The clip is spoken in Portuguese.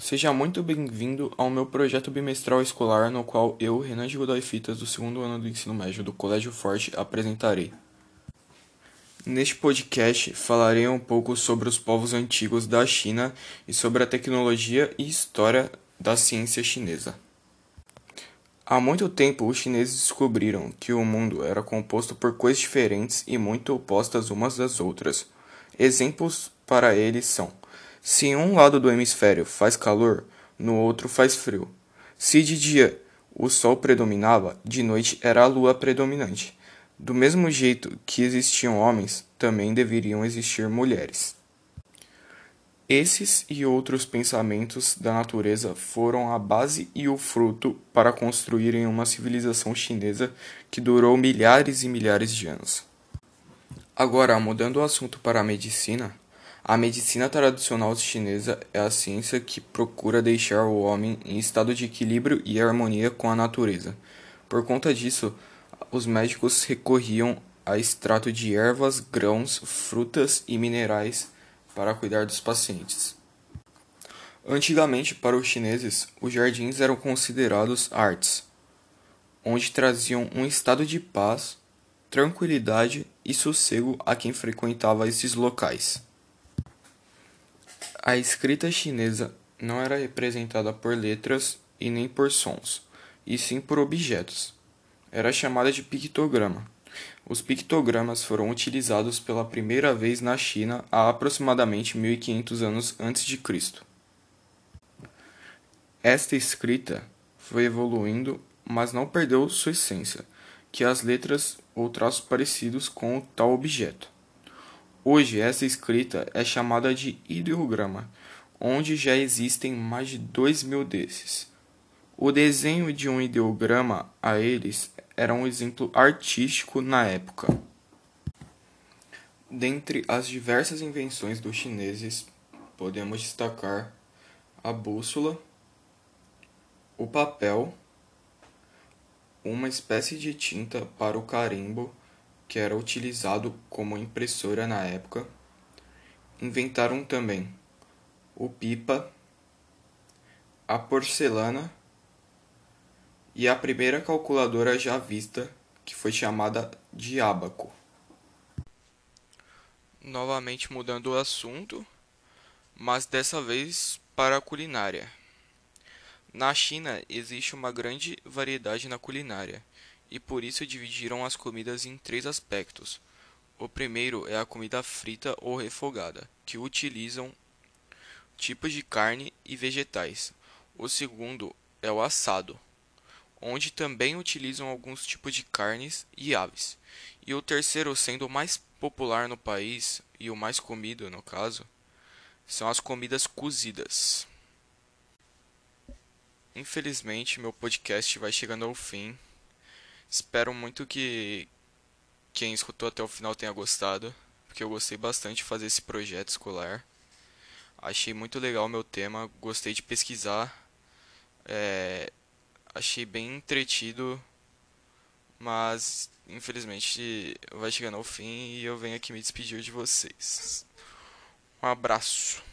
Seja muito bem-vindo ao meu projeto bimestral escolar, no qual eu, Renan de Godoy Fitas, do segundo ano do ensino médio do Colégio Forte, apresentarei. Neste podcast, falarei um pouco sobre os povos antigos da China e sobre a tecnologia e história da ciência chinesa. Há muito tempo, os chineses descobriram que o mundo era composto por coisas diferentes e muito opostas umas das outras. Exemplos para eles são se em um lado do hemisfério faz calor, no outro faz frio. Se de dia o sol predominava, de noite era a lua predominante. Do mesmo jeito que existiam homens, também deveriam existir mulheres. Esses e outros pensamentos da natureza foram a base e o fruto para construírem uma civilização chinesa que durou milhares e milhares de anos. Agora, mudando o assunto para a medicina, a medicina tradicional chinesa é a ciência que procura deixar o homem em estado de equilíbrio e harmonia com a natureza. Por conta disso, os médicos recorriam a extrato de ervas, grãos, frutas e minerais para cuidar dos pacientes. Antigamente, para os chineses, os jardins eram considerados artes, onde traziam um estado de paz, tranquilidade e sossego a quem frequentava esses locais. A escrita chinesa não era representada por letras e nem por sons, e sim por objetos. Era chamada de pictograma. Os pictogramas foram utilizados pela primeira vez na China há aproximadamente 1500 anos antes de Cristo. Esta escrita foi evoluindo, mas não perdeu sua essência, que as letras ou traços parecidos com o tal objeto. Hoje, essa escrita é chamada de ideograma, onde já existem mais de dois mil desses. O desenho de um ideograma a eles era um exemplo artístico na época. Dentre as diversas invenções dos chineses, podemos destacar a bússola, o papel, uma espécie de tinta para o carimbo que era utilizado como impressora na época, inventaram também o pipa, a porcelana e a primeira calculadora já vista, que foi chamada de ábaco. Novamente mudando o assunto, mas dessa vez para a culinária. Na China existe uma grande variedade na culinária e por isso dividiram as comidas em três aspectos. O primeiro é a comida frita ou refogada, que utilizam tipos de carne e vegetais. O segundo é o assado, onde também utilizam alguns tipos de carnes e aves. E o terceiro, sendo o mais popular no país e o mais comido no caso, são as comidas cozidas. Infelizmente, meu podcast vai chegando ao fim. Espero muito que quem escutou até o final tenha gostado, porque eu gostei bastante de fazer esse projeto escolar. Achei muito legal o meu tema, gostei de pesquisar, é, achei bem entretido, mas infelizmente vai chegando ao fim e eu venho aqui me despedir de vocês. Um abraço.